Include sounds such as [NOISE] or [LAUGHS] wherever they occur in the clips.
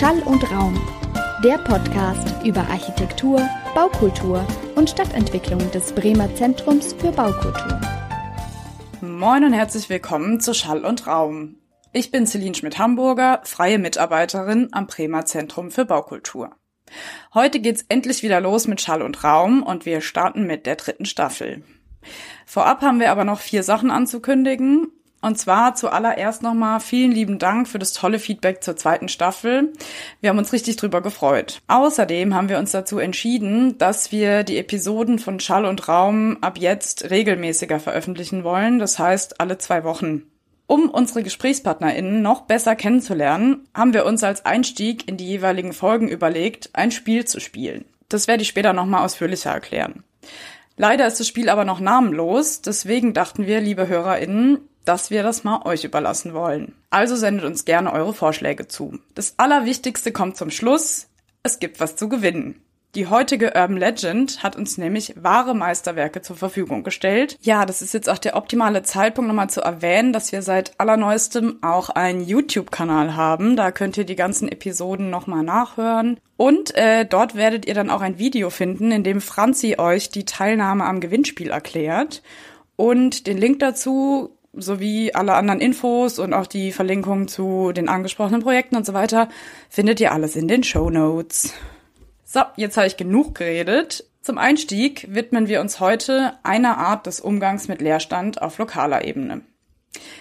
Schall und Raum, der Podcast über Architektur, Baukultur und Stadtentwicklung des Bremer Zentrums für Baukultur. Moin und herzlich willkommen zu Schall und Raum. Ich bin Celine Schmidt-Hamburger, freie Mitarbeiterin am Bremer Zentrum für Baukultur. Heute geht's endlich wieder los mit Schall und Raum und wir starten mit der dritten Staffel. Vorab haben wir aber noch vier Sachen anzukündigen. Und zwar zuallererst nochmal vielen lieben Dank für das tolle Feedback zur zweiten Staffel. Wir haben uns richtig drüber gefreut. Außerdem haben wir uns dazu entschieden, dass wir die Episoden von Schall und Raum ab jetzt regelmäßiger veröffentlichen wollen. Das heißt alle zwei Wochen. Um unsere GesprächspartnerInnen noch besser kennenzulernen, haben wir uns als Einstieg in die jeweiligen Folgen überlegt, ein Spiel zu spielen. Das werde ich später nochmal ausführlicher erklären. Leider ist das Spiel aber noch namenlos, deswegen dachten wir, liebe HörerInnen, dass wir das mal euch überlassen wollen. Also sendet uns gerne eure Vorschläge zu. Das Allerwichtigste kommt zum Schluss. Es gibt was zu gewinnen. Die heutige Urban Legend hat uns nämlich wahre Meisterwerke zur Verfügung gestellt. Ja, das ist jetzt auch der optimale Zeitpunkt, nochmal zu erwähnen, dass wir seit allerneuestem auch einen YouTube-Kanal haben. Da könnt ihr die ganzen Episoden nochmal nachhören. Und äh, dort werdet ihr dann auch ein Video finden, in dem Franzi euch die Teilnahme am Gewinnspiel erklärt. Und den Link dazu sowie alle anderen Infos und auch die Verlinkung zu den angesprochenen Projekten und so weiter findet ihr alles in den Show Notes. So, jetzt habe ich genug geredet. Zum Einstieg widmen wir uns heute einer Art des Umgangs mit Leerstand auf lokaler Ebene.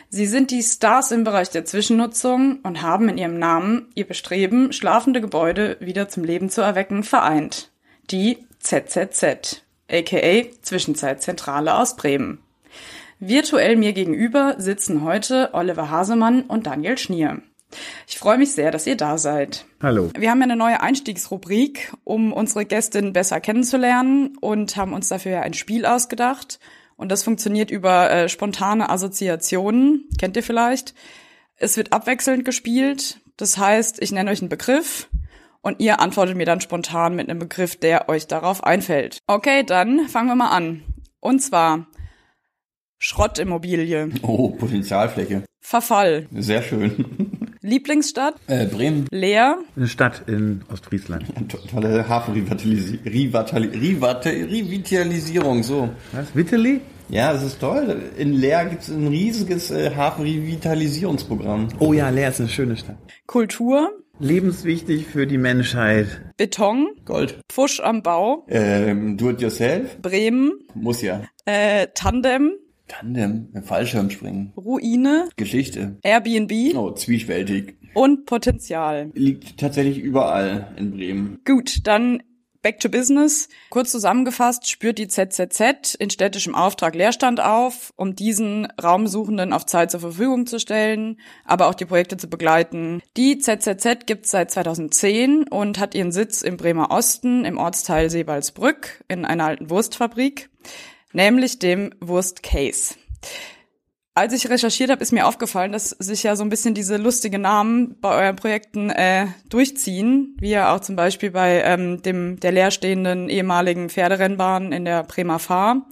Sie sind die Stars im Bereich der Zwischennutzung und haben in ihrem Namen ihr Bestreben, schlafende Gebäude wieder zum Leben zu erwecken, vereint. Die ZZZ, aka Zwischenzeitzentrale aus Bremen. Virtuell mir gegenüber sitzen heute Oliver Hasemann und Daniel Schnier. Ich freue mich sehr, dass ihr da seid. Hallo. Wir haben ja eine neue Einstiegsrubrik, um unsere Gästin besser kennenzulernen und haben uns dafür ein Spiel ausgedacht. Und das funktioniert über äh, spontane Assoziationen. Kennt ihr vielleicht? Es wird abwechselnd gespielt. Das heißt, ich nenne euch einen Begriff und ihr antwortet mir dann spontan mit einem Begriff, der euch darauf einfällt. Okay, dann fangen wir mal an. Und zwar Schrottimmobilie. Oh, Potenzialfläche. Verfall. Sehr schön. Lieblingsstadt? Äh, Bremen. Leer. Eine Stadt in Ostfriesland. Tolle Hafenrevitalisierung, so. Was? Witteli? Ja, das ist toll. In Leer gibt es ein riesiges äh, Hafenrevitalisierungsprogramm. Oh ja, Leer ist eine schöne Stadt. Kultur. Lebenswichtig für die Menschheit. Beton. Gold. Pfusch am Bau. Ähm, do it yourself. Bremen. Muss ja. Äh, Tandem. Tandem. Fallschirmspringen. Ruine. Geschichte. Airbnb. Oh, zwiespältig. Und Potenzial. Liegt tatsächlich überall in Bremen. Gut, dann Back to Business. Kurz zusammengefasst spürt die ZZZ in städtischem Auftrag Leerstand auf, um diesen Raumsuchenden auf Zeit zur Verfügung zu stellen, aber auch die Projekte zu begleiten. Die ZZZ gibt es seit 2010 und hat ihren Sitz im Bremer Osten im Ortsteil Seebalsbrück in einer alten Wurstfabrik, nämlich dem Wurst Case als ich recherchiert habe, ist mir aufgefallen, dass sich ja so ein bisschen diese lustigen Namen bei euren Projekten äh, durchziehen, wie ja auch zum Beispiel bei ähm, dem der leerstehenden ehemaligen Pferderennbahn in der Bremer Fahr,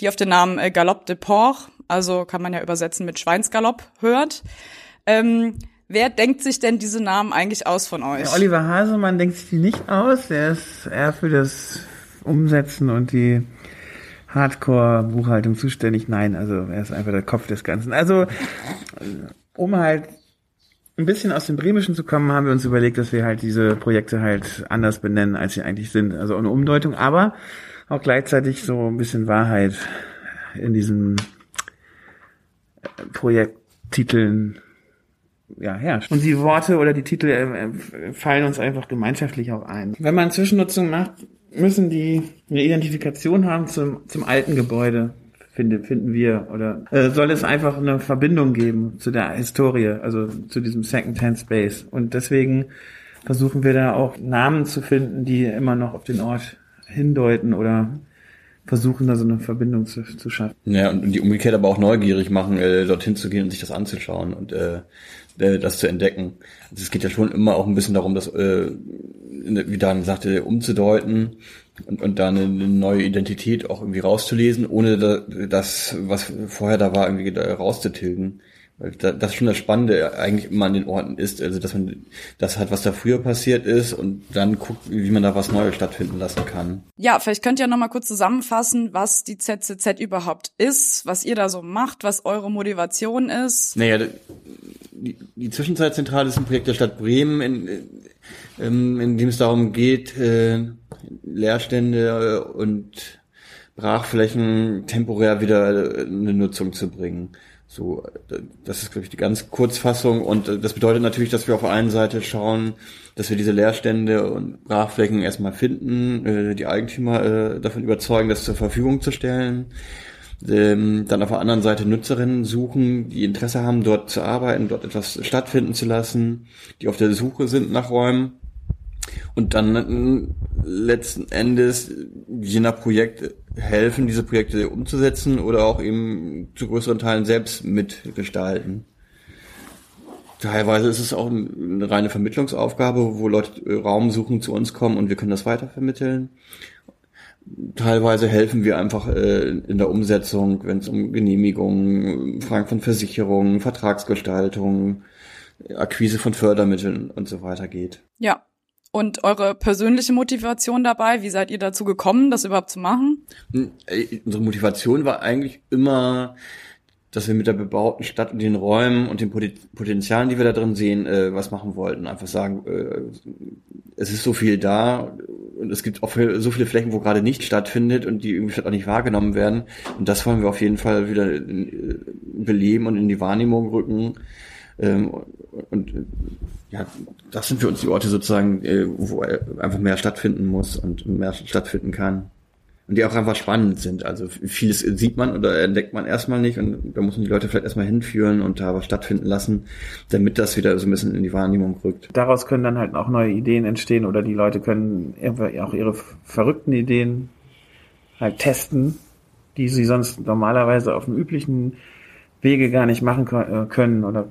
die auf den Namen äh, Galopp de Port, also kann man ja übersetzen mit Schweinsgalopp, hört. Ähm, wer denkt sich denn diese Namen eigentlich aus von euch? Ja, Oliver Hasemann denkt sich die nicht aus. Er ist eher für das Umsetzen und die Hardcore-Buchhaltung zuständig. Nein, also er ist einfach der Kopf des Ganzen. Also, um halt ein bisschen aus dem Bremischen zu kommen, haben wir uns überlegt, dass wir halt diese Projekte halt anders benennen, als sie eigentlich sind. Also eine Umdeutung, aber auch gleichzeitig so ein bisschen Wahrheit in diesen Projekttiteln ja, herrscht. Und die Worte oder die Titel äh, fallen uns einfach gemeinschaftlich auch ein. Wenn man Zwischennutzung macht, müssen die eine Identifikation haben zum, zum alten Gebäude, finde, finden wir. Oder äh, soll es einfach eine Verbindung geben zu der Historie, also zu diesem Second-Hand Space. Und deswegen versuchen wir da auch Namen zu finden, die immer noch auf den Ort hindeuten oder versuchen, da so eine Verbindung zu, zu schaffen. Ja, und die umgekehrt aber auch neugierig machen, äh, dorthin zu gehen und sich das anzuschauen und äh, äh, das zu entdecken. Also es geht ja schon immer auch ein bisschen darum, das, äh, wie Dan sagte, umzudeuten und, und da eine, eine neue Identität auch irgendwie rauszulesen, ohne da, das, was vorher da war, irgendwie da rauszutilgen. Weil das ist schon das Spannende eigentlich immer an den Orten ist, also dass man das hat, was da früher passiert ist und dann guckt, wie man da was Neues stattfinden lassen kann. Ja, vielleicht könnt ihr noch mal kurz zusammenfassen, was die ZCZ überhaupt ist, was ihr da so macht, was eure Motivation ist. Naja, die, die Zwischenzeitzentrale ist ein Projekt der Stadt Bremen, in, in, in dem es darum geht, äh, Leerstände und Brachflächen temporär wieder eine Nutzung zu bringen. So, das ist, glaube ich, die ganz Kurzfassung. Und äh, das bedeutet natürlich, dass wir auf der einen Seite schauen, dass wir diese Leerstände und Brachflächen erstmal finden, äh, die Eigentümer äh, davon überzeugen, das zur Verfügung zu stellen. Ähm, dann auf der anderen Seite Nutzerinnen suchen, die Interesse haben, dort zu arbeiten, dort etwas stattfinden zu lassen, die auf der Suche sind nach Räumen. Und dann letzten Endes, je nach Projekt, helfen, diese Projekte umzusetzen oder auch eben zu größeren Teilen selbst mitgestalten. Teilweise ist es auch eine reine Vermittlungsaufgabe, wo Leute Raum suchen, zu uns kommen und wir können das weitervermitteln. Teilweise helfen wir einfach äh, in der Umsetzung, wenn es um Genehmigungen, Fragen von Versicherungen, Vertragsgestaltung, Akquise von Fördermitteln und so weiter geht. Ja, und eure persönliche Motivation dabei? Wie seid ihr dazu gekommen, das überhaupt zu machen? Hm, unsere Motivation war eigentlich immer, dass wir mit der bebauten Stadt und den Räumen und den Potenzialen, die wir da drin sehen, äh, was machen wollten. Einfach sagen, äh, es ist so viel da und es gibt auch so viele Flächen, wo gerade nicht stattfindet und die irgendwie auch nicht wahrgenommen werden. Und das wollen wir auf jeden Fall wieder äh, beleben und in die Wahrnehmung rücken. Ähm, und ja, das sind für uns die Orte sozusagen, äh, wo einfach mehr stattfinden muss und mehr stattfinden kann. Und die auch einfach spannend sind. Also vieles sieht man oder entdeckt man erstmal nicht und da muss man die Leute vielleicht erstmal hinführen und da was stattfinden lassen, damit das wieder so ein bisschen in die Wahrnehmung rückt. Daraus können dann halt auch neue Ideen entstehen oder die Leute können auch ihre verrückten Ideen halt testen, die sie sonst normalerweise auf dem üblichen Wege gar nicht machen äh, können oder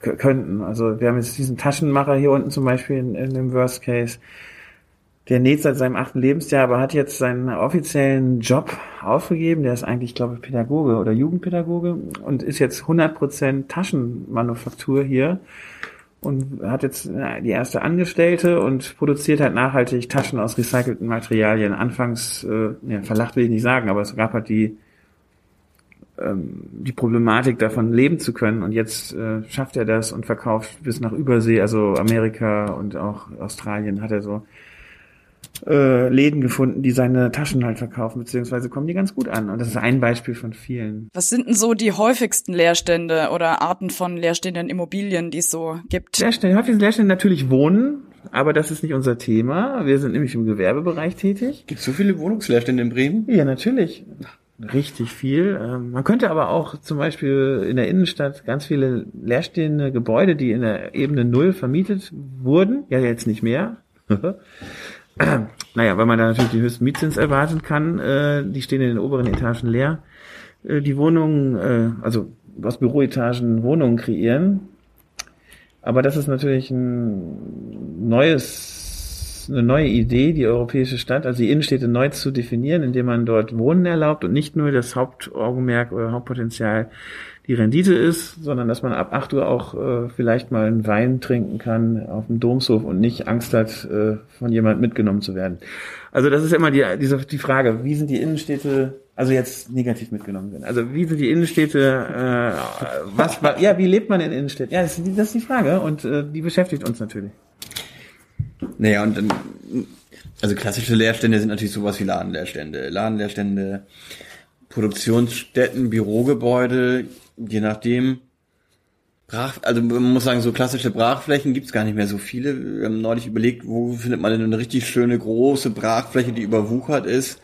könnten. Also wir haben jetzt diesen Taschenmacher hier unten zum Beispiel in, in dem Worst Case. Der näht seit seinem achten Lebensjahr, aber hat jetzt seinen offiziellen Job aufgegeben. Der ist eigentlich, glaube ich, Pädagoge oder Jugendpädagoge und ist jetzt 100% Taschenmanufaktur hier und hat jetzt äh, die erste Angestellte und produziert halt nachhaltig Taschen aus recycelten Materialien. Anfangs, äh, ja, verlacht will ich nicht sagen, aber es gab halt die ähm, die Problematik davon leben zu können. Und jetzt äh, schafft er das und verkauft bis nach Übersee, also Amerika und auch Australien hat er so äh, Läden gefunden, die seine Taschen halt verkaufen, beziehungsweise kommen die ganz gut an. Und das ist ein Beispiel von vielen. Was sind denn so die häufigsten Leerstände oder Arten von leerstehenden Immobilien, die es so gibt? Leerstände, häufigsten Leerstände natürlich Wohnen, aber das ist nicht unser Thema. Wir sind nämlich im Gewerbebereich tätig. Gibt es so viele Wohnungsleerstände in Bremen? Ja, natürlich richtig viel. Ähm, man könnte aber auch zum Beispiel in der Innenstadt ganz viele leerstehende Gebäude, die in der Ebene Null vermietet wurden, ja jetzt nicht mehr. [LAUGHS] [CLEARS THROAT] naja, weil man da natürlich die höchsten Mietzins erwarten kann, äh, die stehen in den oberen Etagen leer. Äh, die Wohnungen, äh, also aus Büroetagen Wohnungen kreieren. Aber das ist natürlich ein neues eine neue Idee, die europäische Stadt, also die Innenstädte neu zu definieren, indem man dort Wohnen erlaubt und nicht nur das Hauptaugenmerk oder Hauptpotenzial die Rendite ist, sondern dass man ab 8 Uhr auch äh, vielleicht mal einen Wein trinken kann auf dem Domshof und nicht Angst hat, äh, von jemand mitgenommen zu werden. Also das ist immer die, diese, die Frage, wie sind die Innenstädte, also jetzt negativ mitgenommen werden. Also wie sind die Innenstädte, äh, was, ja, wie lebt man in Innenstädten? Ja, das ist, die, das ist die Frage und äh, die beschäftigt uns natürlich. Naja, und dann, also klassische Leerstände sind natürlich sowas wie Ladenleerstände. Ladenleerstände, Produktionsstätten, Bürogebäude, je nachdem. Brach, also man muss sagen, so klassische Brachflächen gibt's gar nicht mehr so viele. Wir haben neulich überlegt, wo findet man denn eine richtig schöne große Brachfläche, die überwuchert ist.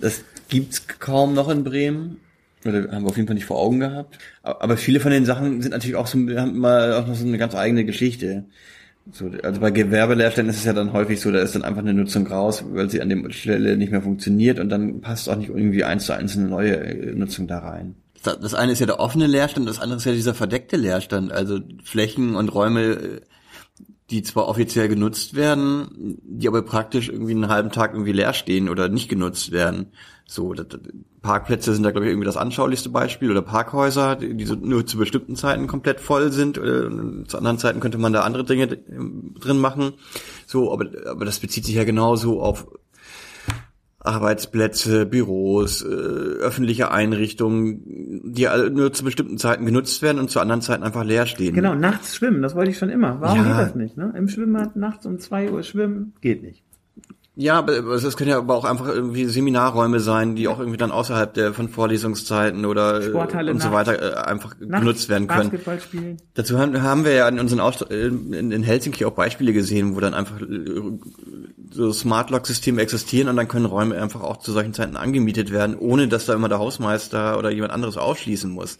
Das gibt's kaum noch in Bremen. Oder haben wir auf jeden Fall nicht vor Augen gehabt. Aber viele von den Sachen sind natürlich auch so, haben immer auch noch so eine ganz eigene Geschichte. So, also bei Gewerbeleerständen ist es ja dann häufig so, da ist dann einfach eine Nutzung raus, weil sie an der Stelle nicht mehr funktioniert und dann passt auch nicht irgendwie eins zu eins eine neue äh, Nutzung da rein. Das eine ist ja der offene Leerstand, das andere ist ja dieser verdeckte Leerstand, also Flächen und Räume, die zwar offiziell genutzt werden, die aber praktisch irgendwie einen halben Tag irgendwie leer stehen oder nicht genutzt werden. So, das, Parkplätze sind da, glaube ich, irgendwie das anschaulichste Beispiel oder Parkhäuser, die, die so nur zu bestimmten Zeiten komplett voll sind. Oder zu anderen Zeiten könnte man da andere Dinge drin machen. So, aber, aber das bezieht sich ja genauso auf Arbeitsplätze, Büros, äh, öffentliche Einrichtungen, die nur zu bestimmten Zeiten genutzt werden und zu anderen Zeiten einfach leer stehen. Genau, nachts schwimmen, das wollte ich schon immer. Warum ja. geht das nicht? Ne? Im Schwimmbad nachts um zwei Uhr schwimmen, geht nicht. Ja, aber es können ja aber auch einfach irgendwie Seminarräume sein, die auch irgendwie dann außerhalb der von Vorlesungszeiten oder Sporthalle und so weiter äh, einfach nachts, genutzt werden können. Basketball spielen. Dazu haben, haben wir ja in unseren Ausst in, in Helsinki auch Beispiele gesehen, wo dann einfach äh, so Smart Lock Systeme existieren und dann können Räume einfach auch zu solchen Zeiten angemietet werden, ohne dass da immer der Hausmeister oder jemand anderes ausschließen muss.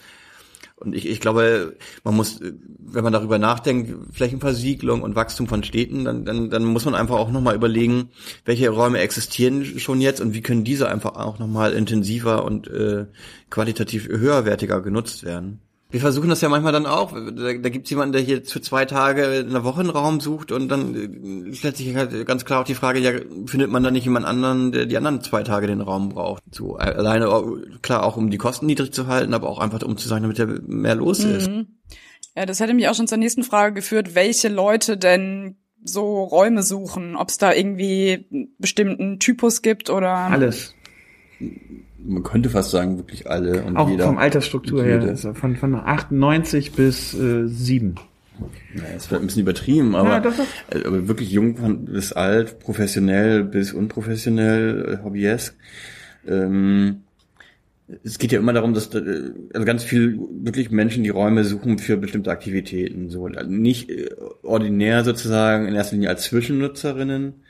Und ich, ich glaube, man muss, wenn man darüber nachdenkt, Flächenversiegelung und Wachstum von Städten, dann, dann, dann muss man einfach auch nochmal überlegen, welche Räume existieren schon jetzt und wie können diese einfach auch nochmal intensiver und äh, qualitativ höherwertiger genutzt werden. Wir versuchen das ja manchmal dann auch. Da, da gibt es jemanden, der hier für zwei Tage in der Woche einen Raum sucht und dann äh, stellt sich halt ganz klar auch die Frage, ja, findet man da nicht jemand anderen, der die anderen zwei Tage den Raum braucht? So alleine klar auch um die Kosten niedrig zu halten, aber auch einfach um zu sagen, damit ja mehr los ist. Mhm. Ja, das hätte mich auch schon zur nächsten Frage geführt, welche Leute denn so Räume suchen, ob es da irgendwie einen bestimmten Typus gibt oder alles man könnte fast sagen, wirklich alle und Auch jeder. vom Altersstruktur her, also von, von 98 bis äh, 7. Ja, das wird ein bisschen übertrieben, aber, ja, äh, aber wirklich jung bis alt, professionell bis unprofessionell, äh, hobbyesque. Ähm, es geht ja immer darum, dass äh, also ganz viel wirklich Menschen die Räume suchen für bestimmte Aktivitäten. So nicht ordinär sozusagen in erster Linie als Zwischennutzerinnen,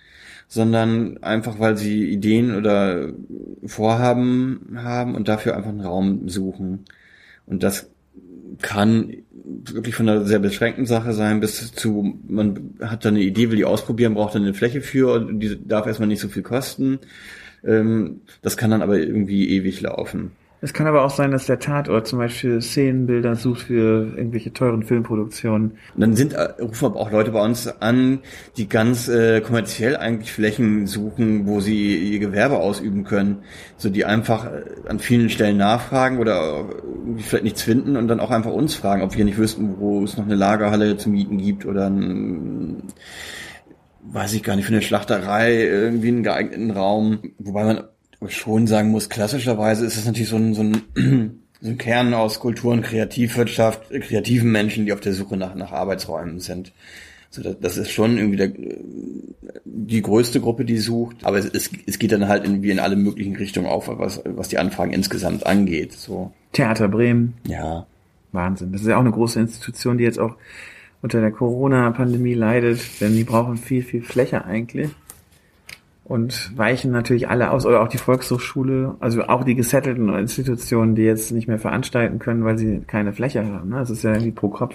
sondern einfach, weil sie Ideen oder Vorhaben haben und dafür einfach einen Raum suchen. Und das kann wirklich von einer sehr beschränkten Sache sein, bis zu, man hat da eine Idee, will die ausprobieren, braucht dann eine Fläche für und die darf erstmal nicht so viel kosten. Ähm, das kann dann aber irgendwie ewig laufen. Es kann aber auch sein, dass der Tatort zum Beispiel Szenenbilder sucht für irgendwelche teuren Filmproduktionen. Und dann sind äh, rufen aber auch Leute bei uns an, die ganz äh, kommerziell eigentlich Flächen suchen, wo sie ihr Gewerbe ausüben können, so die einfach äh, an vielen Stellen nachfragen oder vielleicht nichts finden und dann auch einfach uns fragen, ob wir nicht wüssten, wo es noch eine Lagerhalle zu mieten gibt oder ein weiß ich gar nicht, für eine Schlachterei irgendwie einen geeigneten Raum, wobei man schon sagen muss, klassischerweise ist es natürlich so ein, so ein, [CLEARS THROAT] so ein Kern aus Kultur und Kreativwirtschaft, kreativen Menschen, die auf der Suche nach, nach Arbeitsräumen sind. Also das ist schon irgendwie der, die größte Gruppe, die sucht. Aber es, es, es geht dann halt irgendwie in alle möglichen Richtungen auf, was, was die Anfragen insgesamt angeht. So. Theater Bremen. Ja. Wahnsinn. Das ist ja auch eine große Institution, die jetzt auch unter der Corona-Pandemie leidet, denn die brauchen viel, viel Fläche eigentlich und weichen natürlich alle aus, oder auch die Volkshochschule, also auch die gesettelten Institutionen, die jetzt nicht mehr veranstalten können, weil sie keine Fläche haben. Ne? Das ist ja irgendwie pro Kopf.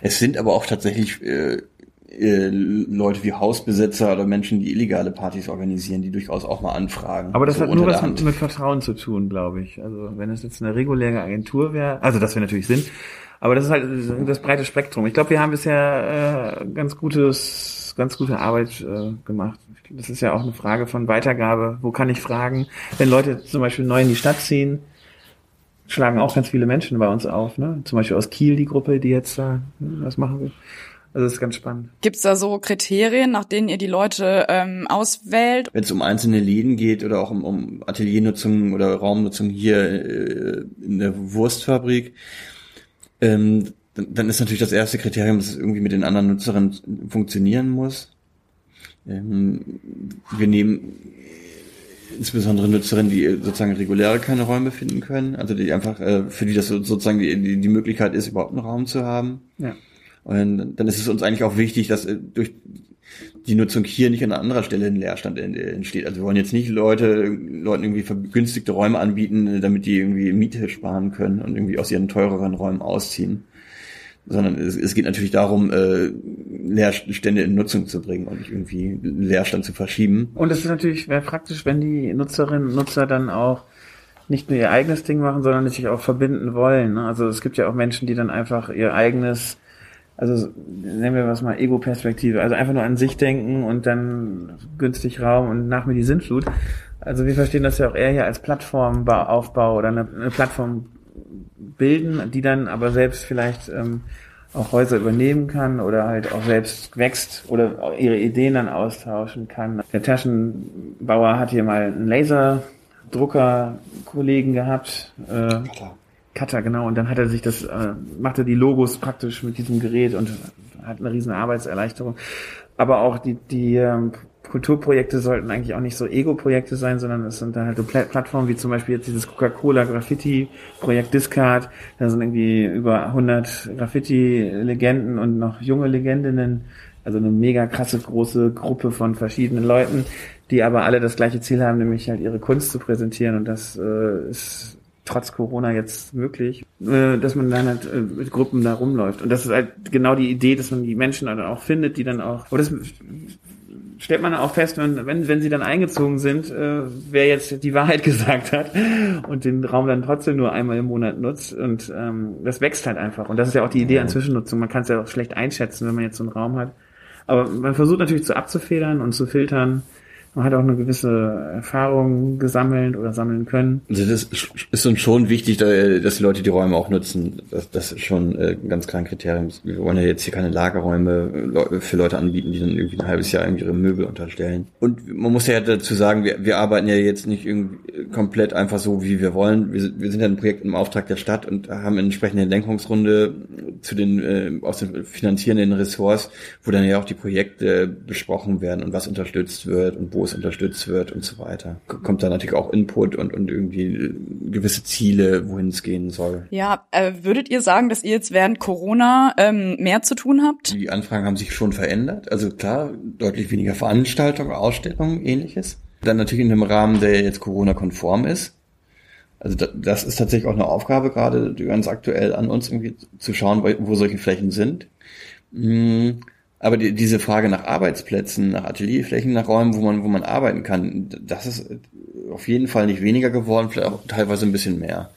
Es sind aber auch tatsächlich äh, äh, Leute wie Hausbesitzer oder Menschen, die illegale Partys organisieren, die durchaus auch mal anfragen. Aber das so hat nur was mit, mit Vertrauen zu tun, glaube ich. Also wenn es jetzt eine reguläre Agentur wäre, also das wir natürlich sind, aber das ist halt das breite Spektrum. Ich glaube, wir haben bisher äh, ganz gutes, ganz gute Arbeit äh, gemacht. Das ist ja auch eine Frage von Weitergabe. Wo kann ich fragen? Wenn Leute zum Beispiel neu in die Stadt ziehen, schlagen auch ganz viele Menschen bei uns auf. Ne? Zum Beispiel aus Kiel die Gruppe, die jetzt da hm, was machen will. Also das ist ganz spannend. Gibt's da so Kriterien, nach denen ihr die Leute ähm, auswählt? Wenn es um einzelne Läden geht oder auch um, um Ateliernutzung oder Raumnutzung hier äh, in der Wurstfabrik, ähm, dann, dann ist natürlich das erste Kriterium, dass es irgendwie mit den anderen Nutzerinnen funktionieren muss. Ähm, wir nehmen insbesondere Nutzerinnen, die sozusagen reguläre keine Räume finden können, also die einfach, äh, für die das sozusagen die, die Möglichkeit ist, überhaupt einen Raum zu haben. Ja. Und dann ist es uns eigentlich auch wichtig, dass äh, durch die Nutzung hier nicht an einer anderen Stelle ein Leerstand entsteht. Also wir wollen jetzt nicht Leute, Leuten irgendwie vergünstigte Räume anbieten, damit die irgendwie Miete sparen können und irgendwie aus ihren teureren Räumen ausziehen sondern es, es geht natürlich darum, äh, Leerstände in Nutzung zu bringen und nicht irgendwie Leerstand zu verschieben. Und es ist natürlich wäre praktisch, wenn die Nutzerinnen und Nutzer dann auch nicht nur ihr eigenes Ding machen, sondern sich auch verbinden wollen. Ne? Also es gibt ja auch Menschen, die dann einfach ihr eigenes also nennen wir was mal Ego-Perspektive, also einfach nur an sich denken und dann günstig Raum und nach mir die Sintflut. Also wir verstehen das ja auch eher hier als Plattformaufbau oder eine, eine Plattform bilden, die dann aber selbst vielleicht ähm, auch Häuser übernehmen kann oder halt auch selbst wächst oder ihre Ideen dann austauschen kann. Der Taschenbauer hat hier mal einen Laserdrucker-Kollegen gehabt. Äh, Cutter, genau. Und dann hat er sich das, äh, machte die Logos praktisch mit diesem Gerät und hat eine riesen Arbeitserleichterung. Aber auch die, die ähm, Kulturprojekte sollten eigentlich auch nicht so Ego-Projekte sein, sondern es sind dann halt so Plattformen wie zum Beispiel jetzt dieses Coca-Cola Graffiti-Projekt Discard. Da sind irgendwie über 100 Graffiti-Legenden und noch junge Legendinnen. Also eine mega krasse große Gruppe von verschiedenen Leuten, die aber alle das gleiche Ziel haben, nämlich halt ihre Kunst zu präsentieren. Und das äh, ist trotz Corona jetzt möglich, äh, dass man dann halt äh, mit Gruppen da rumläuft. Und das ist halt genau die Idee, dass man die Menschen dann auch findet, die dann auch, oder das stellt man auch fest, wenn, wenn, wenn sie dann eingezogen sind, äh, wer jetzt die Wahrheit [LAUGHS] gesagt hat und den Raum dann trotzdem nur einmal im Monat nutzt. Und ähm, das wächst halt einfach. Und das ist ja auch die Idee an Zwischennutzung. Man kann es ja auch schlecht einschätzen, wenn man jetzt so einen Raum hat. Aber man versucht natürlich zu abzufedern und zu filtern, man hat auch eine gewisse Erfahrung gesammelt oder sammeln können. Also das ist uns schon wichtig, dass die Leute die Räume auch nutzen. Das, das ist schon äh, ein ganz kleines Kriterium. Wir wollen ja jetzt hier keine Lagerräume für Leute anbieten, die dann irgendwie ein halbes Jahr ihre Möbel unterstellen. Und man muss ja dazu sagen, wir, wir arbeiten ja jetzt nicht irgendwie komplett einfach so, wie wir wollen. Wir, wir sind ja ein Projekt im Auftrag der Stadt und haben eine entsprechende Lenkungsrunde zu den äh, aus den finanzierenden Ressorts, wo dann ja auch die Projekte besprochen werden und was unterstützt wird und wo es unterstützt wird und so weiter. Kommt da natürlich auch Input und, und irgendwie äh, gewisse Ziele, wohin es gehen soll. Ja, äh, würdet ihr sagen, dass ihr jetzt während Corona ähm, mehr zu tun habt? Die Anfragen haben sich schon verändert. Also klar, deutlich weniger Veranstaltungen, Ausstellungen, ähnliches. Dann natürlich in einem Rahmen, der jetzt Corona-konform ist. Also das ist tatsächlich auch eine Aufgabe gerade ganz aktuell an uns irgendwie zu schauen, wo solche Flächen sind. Hm, aber die, diese Frage nach Arbeitsplätzen, nach Atelierflächen, nach Räumen, wo man, wo man arbeiten kann, das ist auf jeden Fall nicht weniger geworden, vielleicht auch teilweise ein bisschen mehr.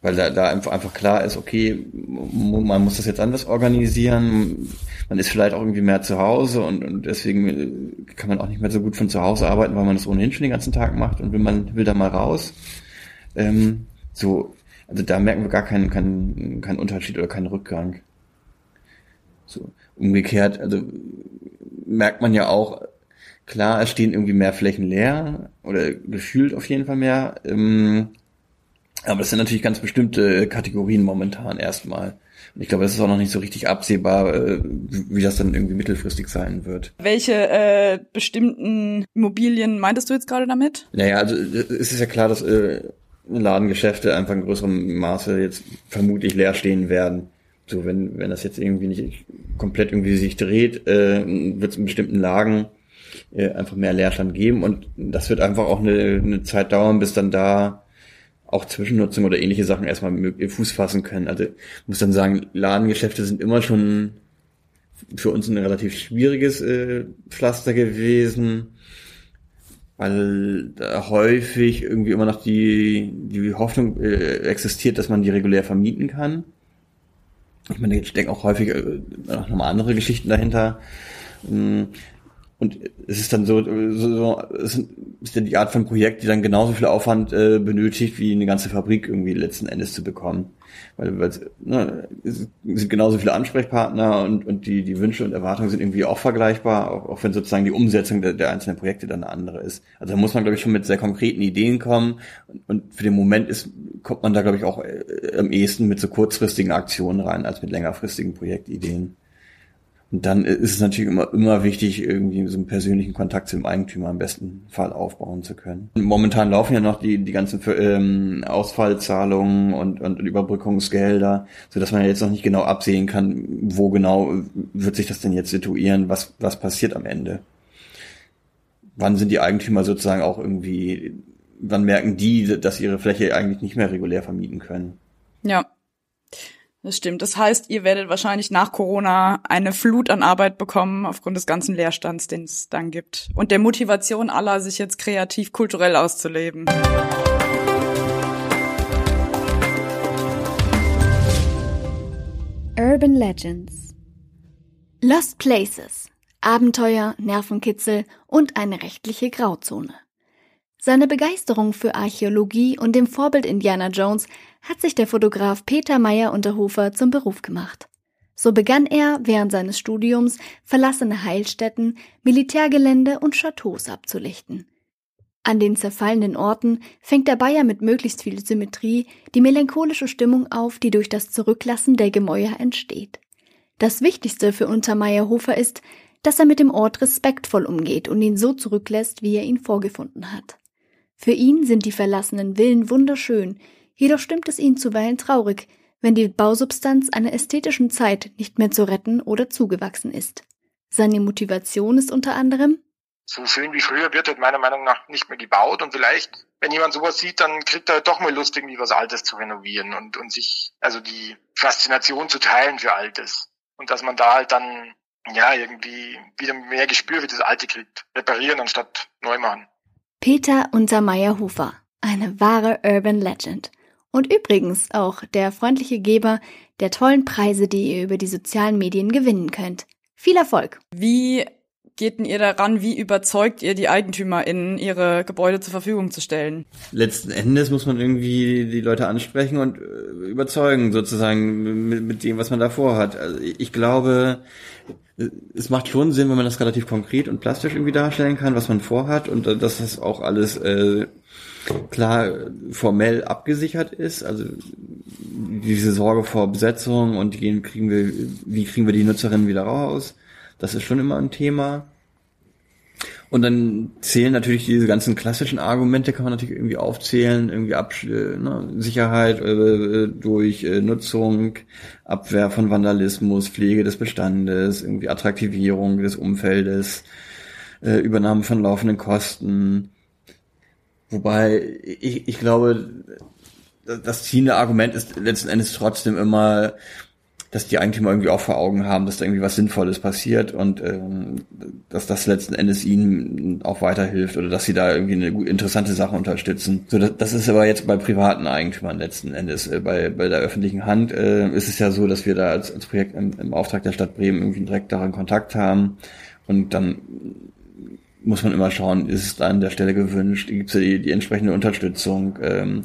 Weil da, da einfach klar ist, okay, man muss das jetzt anders organisieren, man ist vielleicht auch irgendwie mehr zu Hause und, und deswegen äh, kann man auch nicht mehr so gut von zu Hause arbeiten, weil man das ohnehin schon den ganzen Tag macht und will man will da mal raus. Ähm, so, also da merken wir gar keinen, keinen, keinen Unterschied oder keinen Rückgang. So umgekehrt, also merkt man ja auch, klar, es stehen irgendwie mehr Flächen leer oder gefühlt auf jeden Fall mehr. Ähm, aber das sind natürlich ganz bestimmte Kategorien momentan erstmal. Und ich glaube, es ist auch noch nicht so richtig absehbar, äh, wie das dann irgendwie mittelfristig sein wird. Welche äh, bestimmten Immobilien meintest du jetzt gerade damit? Naja, also es ist ja klar, dass äh, Ladengeschäfte einfach in größerem Maße jetzt vermutlich leer stehen werden. So, wenn, wenn das jetzt irgendwie nicht komplett irgendwie sich dreht, äh, wird es in bestimmten Lagen äh, einfach mehr Leerstand geben und das wird einfach auch eine, eine Zeit dauern, bis dann da auch Zwischennutzung oder ähnliche Sachen erstmal Fuß fassen können. Also muss dann sagen, Ladengeschäfte sind immer schon für uns ein relativ schwieriges äh, Pflaster gewesen, weil da häufig irgendwie immer noch die, die Hoffnung äh, existiert, dass man die regulär vermieten kann. Ich meine, ich denke auch häufig äh, noch mal andere Geschichten dahinter. Mm, und es ist dann so, so, so es ist dann die Art von Projekt, die dann genauso viel Aufwand äh, benötigt, wie eine ganze Fabrik irgendwie letzten Endes zu bekommen. Weil, weil ne, es sind genauso viele Ansprechpartner und, und die, die Wünsche und Erwartungen sind irgendwie auch vergleichbar, auch, auch wenn sozusagen die Umsetzung der, der einzelnen Projekte dann eine andere ist. Also da muss man, glaube ich, schon mit sehr konkreten Ideen kommen. Und, und für den Moment ist, kommt man da, glaube ich, auch äh, am ehesten mit so kurzfristigen Aktionen rein, als mit längerfristigen Projektideen. Dann ist es natürlich immer, immer wichtig, irgendwie so einen persönlichen Kontakt zum Eigentümer im besten Fall aufbauen zu können. Momentan laufen ja noch die, die ganzen ähm, Ausfallzahlungen und, und Überbrückungsgelder, so dass man ja jetzt noch nicht genau absehen kann, wo genau wird sich das denn jetzt situieren, was, was passiert am Ende. Wann sind die Eigentümer sozusagen auch irgendwie, wann merken die, dass ihre Fläche eigentlich nicht mehr regulär vermieten können? Ja, das stimmt. Das heißt, ihr werdet wahrscheinlich nach Corona eine Flut an Arbeit bekommen aufgrund des ganzen Leerstands, den es dann gibt. Und der Motivation aller, sich jetzt kreativ, kulturell auszuleben. Urban Legends. Lost Places. Abenteuer, Nervenkitzel und eine rechtliche Grauzone. Seine Begeisterung für Archäologie und dem Vorbild Indiana Jones hat sich der Fotograf Peter Meyer Unterhofer zum Beruf gemacht. So begann er während seines Studiums verlassene Heilstätten, Militärgelände und Chateaus abzulichten. An den zerfallenen Orten fängt der Bayer mit möglichst viel Symmetrie die melancholische Stimmung auf, die durch das Zurücklassen der Gemäuer entsteht. Das Wichtigste für Untermeyerhofer ist, dass er mit dem Ort respektvoll umgeht und ihn so zurücklässt, wie er ihn vorgefunden hat. Für ihn sind die verlassenen Villen wunderschön, jedoch stimmt es ihn zuweilen traurig, wenn die Bausubstanz einer ästhetischen Zeit nicht mehr zu retten oder zugewachsen ist. Seine Motivation ist unter anderem so schön wie früher wird halt meiner Meinung nach nicht mehr gebaut und vielleicht, wenn jemand sowas sieht, dann kriegt er halt doch mal Lust, irgendwie was Altes zu renovieren und, und sich, also die Faszination zu teilen für Altes. Und dass man da halt dann, ja, irgendwie wieder mehr Gespür für das Alte kriegt. Reparieren anstatt neu machen. Peter Untermeier-Hufer, eine wahre Urban Legend. Und übrigens auch der freundliche Geber der tollen Preise, die ihr über die sozialen Medien gewinnen könnt. Viel Erfolg! Wie geht denn ihr daran? Wie überzeugt ihr die EigentümerInnen, ihre Gebäude zur Verfügung zu stellen? Letzten Endes muss man irgendwie die Leute ansprechen und äh, überzeugen, sozusagen, mit, mit dem, was man davor hat. Also ich glaube, es macht schon Sinn, wenn man das relativ konkret und plastisch irgendwie darstellen kann, was man vorhat und äh, dass das auch alles äh, klar formell abgesichert ist. Also diese Sorge vor Besetzung und die kriegen wir, wie kriegen wir die Nutzerinnen wieder raus? Das ist schon immer ein Thema. Und dann zählen natürlich diese ganzen klassischen Argumente, kann man natürlich irgendwie aufzählen, irgendwie Absch äh, ne, Sicherheit äh, durch äh, Nutzung, Abwehr von Vandalismus, Pflege des Bestandes, irgendwie Attraktivierung des Umfeldes, äh, Übernahme von laufenden Kosten. Wobei ich, ich glaube, das ziehende Argument ist letzten Endes trotzdem immer, dass die Eigentümer irgendwie auch vor Augen haben, dass da irgendwie was Sinnvolles passiert und ähm, dass das letzten Endes ihnen auch weiterhilft oder dass sie da irgendwie eine interessante Sache unterstützen. So, das, das ist aber jetzt bei privaten Eigentümern letzten Endes. Äh, bei, bei der öffentlichen Hand äh, ist es ja so, dass wir da als, als Projekt im, im Auftrag der Stadt Bremen irgendwie direkt daran Kontakt haben und dann muss man immer schauen, ist es an der Stelle gewünscht, gibt es die, die entsprechende Unterstützung, ähm,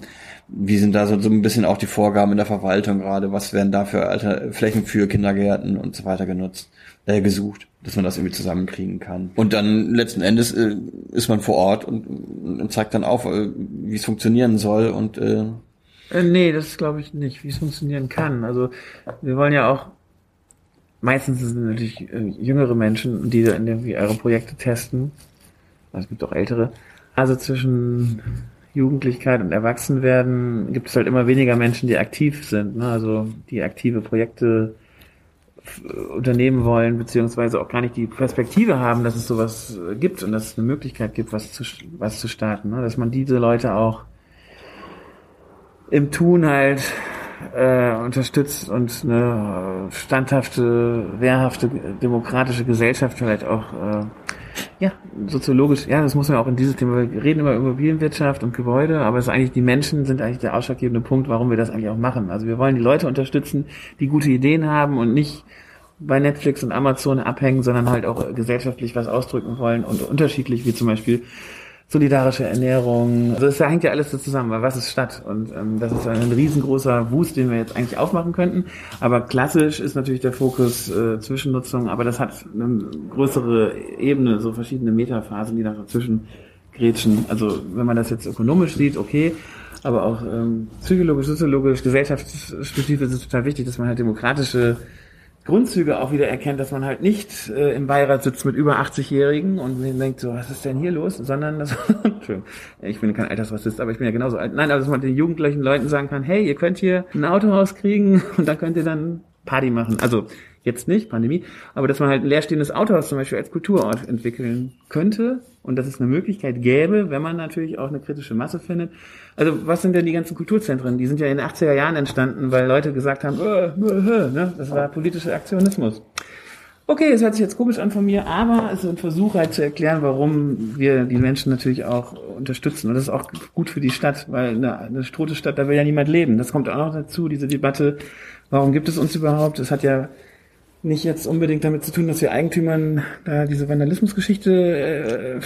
wie sind da so, so ein bisschen auch die Vorgaben in der Verwaltung gerade? Was werden da für Alter, Flächen für Kindergärten und so weiter genutzt, äh, gesucht, dass man das irgendwie zusammenkriegen kann? Und dann letzten Endes äh, ist man vor Ort und, und zeigt dann auf, äh, wie es funktionieren soll und äh, äh, nee, das glaube ich nicht, wie es funktionieren kann. Also wir wollen ja auch meistens sind natürlich äh, jüngere Menschen, die dann irgendwie ihre Projekte testen. Also es gibt auch ältere. Also zwischen Jugendlichkeit und Erwachsenwerden gibt es halt immer weniger Menschen, die aktiv sind, ne? also die aktive Projekte unternehmen wollen, beziehungsweise auch gar nicht die Perspektive haben, dass es sowas gibt und dass es eine Möglichkeit gibt, was zu, was zu starten. Ne? Dass man diese Leute auch im Tun halt äh, unterstützt und eine standhafte, wehrhafte, demokratische Gesellschaft vielleicht auch äh, ja, soziologisch, ja, das muss man auch in dieses Thema, wir reden über Immobilienwirtschaft und Gebäude, aber es ist eigentlich, die Menschen sind eigentlich der ausschlaggebende Punkt, warum wir das eigentlich auch machen. Also wir wollen die Leute unterstützen, die gute Ideen haben und nicht bei Netflix und Amazon abhängen, sondern halt auch gesellschaftlich was ausdrücken wollen und unterschiedlich, wie zum Beispiel solidarische Ernährung. Also das hängt ja alles so zusammen, weil was ist Stadt? Und ähm, das ist ein riesengroßer Wust, den wir jetzt eigentlich aufmachen könnten. Aber klassisch ist natürlich der Fokus äh, Zwischennutzung, aber das hat eine größere Ebene, so verschiedene Metaphasen, die da dazwischen grätschen. Also wenn man das jetzt ökonomisch sieht, okay, aber auch ähm, psychologisch, soziologisch, gesellschaftsspezifisch ist es total wichtig, dass man halt demokratische Grundzüge auch wieder erkennt, dass man halt nicht äh, im Beirat sitzt mit über 80-Jährigen und denkt so, was ist denn hier los? Sondern, das, [LAUGHS] ich bin kein Altersrassist, aber ich bin ja genauso alt. Nein, aber dass man den jugendlichen Leuten sagen kann, hey, ihr könnt hier ein Autohaus kriegen und dann könnt ihr dann Party machen. Also jetzt nicht, Pandemie, aber dass man halt ein leerstehendes Autohaus zum Beispiel als Kulturort entwickeln könnte und dass es eine Möglichkeit gäbe, wenn man natürlich auch eine kritische Masse findet, also was sind denn die ganzen Kulturzentren? Die sind ja in den 80er Jahren entstanden, weil Leute gesagt haben, äh, äh, äh, ne? das war politischer Aktionismus. okay, es hört sich jetzt komisch an von mir, aber es ist ein Versuch halt zu erklären, warum wir die Menschen natürlich auch unterstützen. Und das ist auch gut für die Stadt, weil eine, eine Stadt, da will ja niemand leben. Das kommt auch noch dazu, diese Debatte, warum gibt es uns überhaupt? Es hat ja nicht jetzt unbedingt damit zu tun, dass wir Eigentümern da diese Vandalismusgeschichte, äh,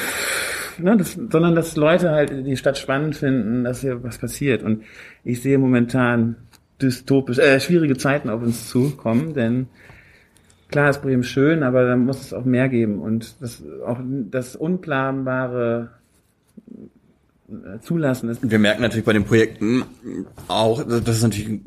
ne, das, sondern dass Leute halt die Stadt spannend finden, dass hier was passiert. Und ich sehe momentan dystopisch, äh, schwierige Zeiten auf uns zukommen, denn klar ist Bremen schön, aber da muss es auch mehr geben und das auch das unplanbare äh, zulassen ist. Wir merken natürlich bei den Projekten auch, dass es natürlich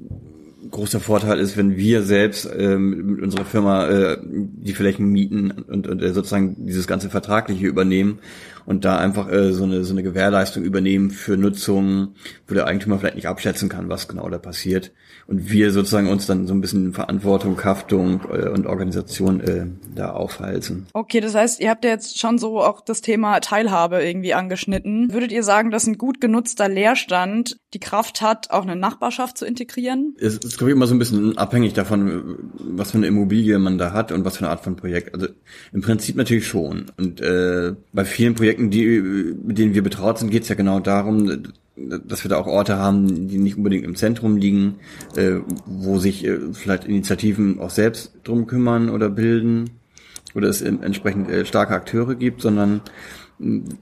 großer Vorteil ist, wenn wir selbst ähm, mit unserer Firma äh, die Flächen mieten und, und äh, sozusagen dieses ganze Vertragliche übernehmen und da einfach äh, so, eine, so eine Gewährleistung übernehmen für Nutzungen, wo der Eigentümer vielleicht nicht abschätzen kann, was genau da passiert. Und wir sozusagen uns dann so ein bisschen Verantwortung, Haftung äh, und Organisation äh, da aufhalten. Okay, das heißt, ihr habt ja jetzt schon so auch das Thema Teilhabe irgendwie angeschnitten. Würdet ihr sagen, dass ein gut genutzter Leerstand die Kraft hat, auch eine Nachbarschaft zu integrieren? Es ist, glaube ich, immer so ein bisschen abhängig davon, was für eine Immobilie man da hat und was für eine Art von Projekt. Also im Prinzip natürlich schon. Und äh, bei vielen Projekten, die, mit denen wir betraut sind, geht es ja genau darum, dass wir da auch Orte haben, die nicht unbedingt im Zentrum liegen, äh, wo sich äh, vielleicht Initiativen auch selbst drum kümmern oder bilden oder es entsprechend äh, starke Akteure gibt, sondern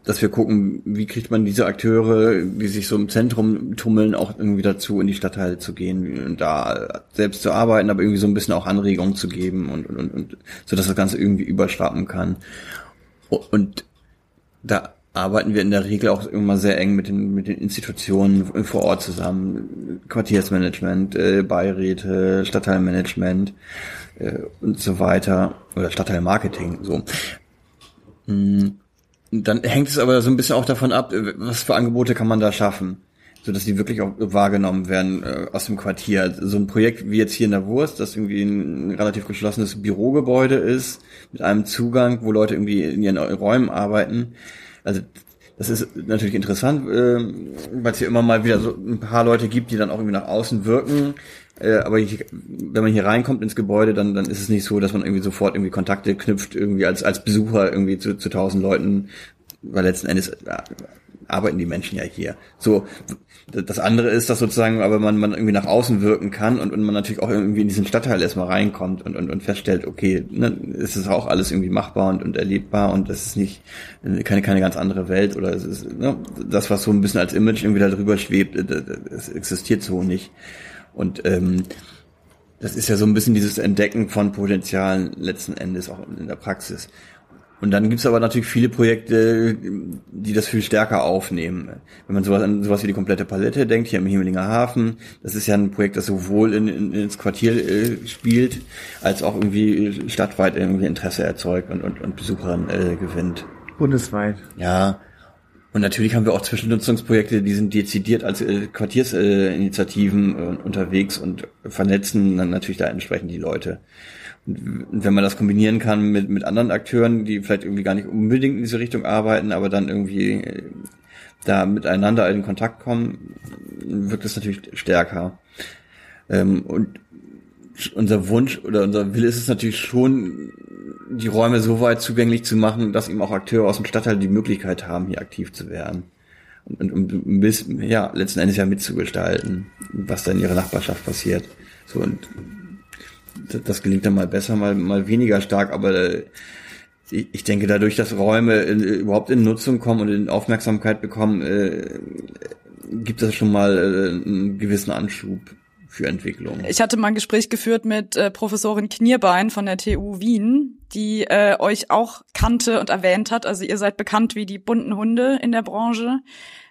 dass wir gucken, wie kriegt man diese Akteure, die sich so im Zentrum tummeln, auch irgendwie dazu, in die Stadtteile zu gehen und da selbst zu arbeiten, aber irgendwie so ein bisschen auch Anregungen zu geben und, und, und so dass das Ganze irgendwie überschwappen kann. Und da arbeiten wir in der Regel auch immer sehr eng mit den, mit den Institutionen vor Ort zusammen. Quartiersmanagement, äh, Beiräte, Stadtteilmanagement äh, und so weiter. Oder Stadtteilmarketing, so. Mm, dann hängt es aber so ein bisschen auch davon ab, äh, was für Angebote kann man da schaffen so dass die wirklich auch wahrgenommen werden äh, aus dem Quartier. So ein Projekt wie jetzt hier in der Wurst, das irgendwie ein relativ geschlossenes Bürogebäude ist, mit einem Zugang, wo Leute irgendwie in ihren Räumen arbeiten, also das ist natürlich interessant, äh, weil es hier immer mal wieder so ein paar Leute gibt, die dann auch irgendwie nach außen wirken. Äh, aber ich, wenn man hier reinkommt ins Gebäude, dann, dann ist es nicht so, dass man irgendwie sofort irgendwie Kontakte knüpft, irgendwie als, als Besucher irgendwie zu, zu tausend Leuten, weil letzten Endes äh, arbeiten die Menschen ja hier. So, das andere ist, dass sozusagen, aber man, man irgendwie nach außen wirken kann und, und man natürlich auch irgendwie in diesen Stadtteil erstmal reinkommt und, und, und feststellt, okay, ne, es ist auch alles irgendwie machbar und, und erlebbar und das ist nicht keine, keine ganz andere Welt oder es ist ne, das, was so ein bisschen als Image irgendwie da drüber schwebt, es existiert so nicht. Und ähm, das ist ja so ein bisschen dieses Entdecken von Potenzialen letzten Endes auch in der Praxis. Und dann gibt's aber natürlich viele Projekte, die das viel stärker aufnehmen. Wenn man sowas an sowas wie die komplette Palette denkt, hier im Himmelinger Hafen, das ist ja ein Projekt, das sowohl in, in, ins Quartier äh, spielt, als auch irgendwie stadtweit irgendwie Interesse erzeugt und, und, und Besuchern äh, gewinnt. Bundesweit. Ja. Und natürlich haben wir auch Zwischennutzungsprojekte, die sind dezidiert als äh, Quartiersinitiativen äh, unterwegs und vernetzen dann natürlich da entsprechend die Leute. Wenn man das kombinieren kann mit, mit anderen Akteuren, die vielleicht irgendwie gar nicht unbedingt in diese Richtung arbeiten, aber dann irgendwie äh, da miteinander in Kontakt kommen, wirkt es natürlich stärker. Ähm, und unser Wunsch oder unser Wille ist es natürlich schon, die Räume so weit zugänglich zu machen, dass eben auch Akteure aus dem Stadtteil die Möglichkeit haben, hier aktiv zu werden. Und, und um bisschen, ja, letzten Endes ja mitzugestalten, was da in ihrer Nachbarschaft passiert. So, und das gelingt dann mal besser, mal, mal weniger stark, aber äh, ich denke, dadurch, dass Räume in, überhaupt in Nutzung kommen und in Aufmerksamkeit bekommen, äh, gibt es schon mal äh, einen gewissen Anschub für Entwicklung. Ich hatte mal ein Gespräch geführt mit äh, Professorin Knierbein von der TU Wien, die äh, euch auch kannte und erwähnt hat. Also ihr seid bekannt wie die bunten Hunde in der Branche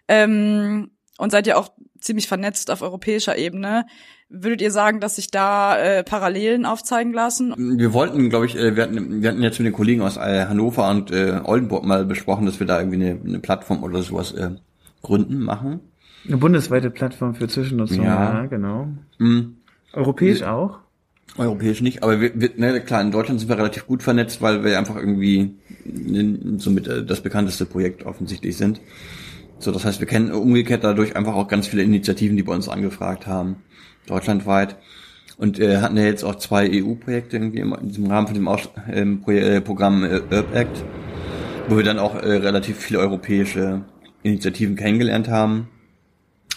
ähm, und seid ja auch ziemlich vernetzt auf europäischer Ebene. Würdet ihr sagen, dass sich da äh, Parallelen aufzeigen lassen? Wir wollten, glaube ich, äh, wir hatten, wir hatten jetzt mit den Kollegen aus äh, Hannover und äh, Oldenburg mal besprochen, dass wir da irgendwie eine, eine Plattform oder sowas äh, gründen, machen. Eine bundesweite Plattform für Zwischennutzung, ja, ja genau. Mhm. Europäisch wir, auch? Europäisch nicht, aber wir, wir, ne, klar, in Deutschland sind wir relativ gut vernetzt, weil wir einfach irgendwie somit äh, das bekannteste Projekt offensichtlich sind. So, das heißt, wir kennen umgekehrt dadurch einfach auch ganz viele Initiativen, die bei uns angefragt haben deutschlandweit. Und äh, hatten ja jetzt auch zwei EU-Projekte irgendwie im, im Rahmen von dem Aus ähm, Pro äh, Programm äh, Urb Act, wo wir dann auch äh, relativ viele europäische Initiativen kennengelernt haben.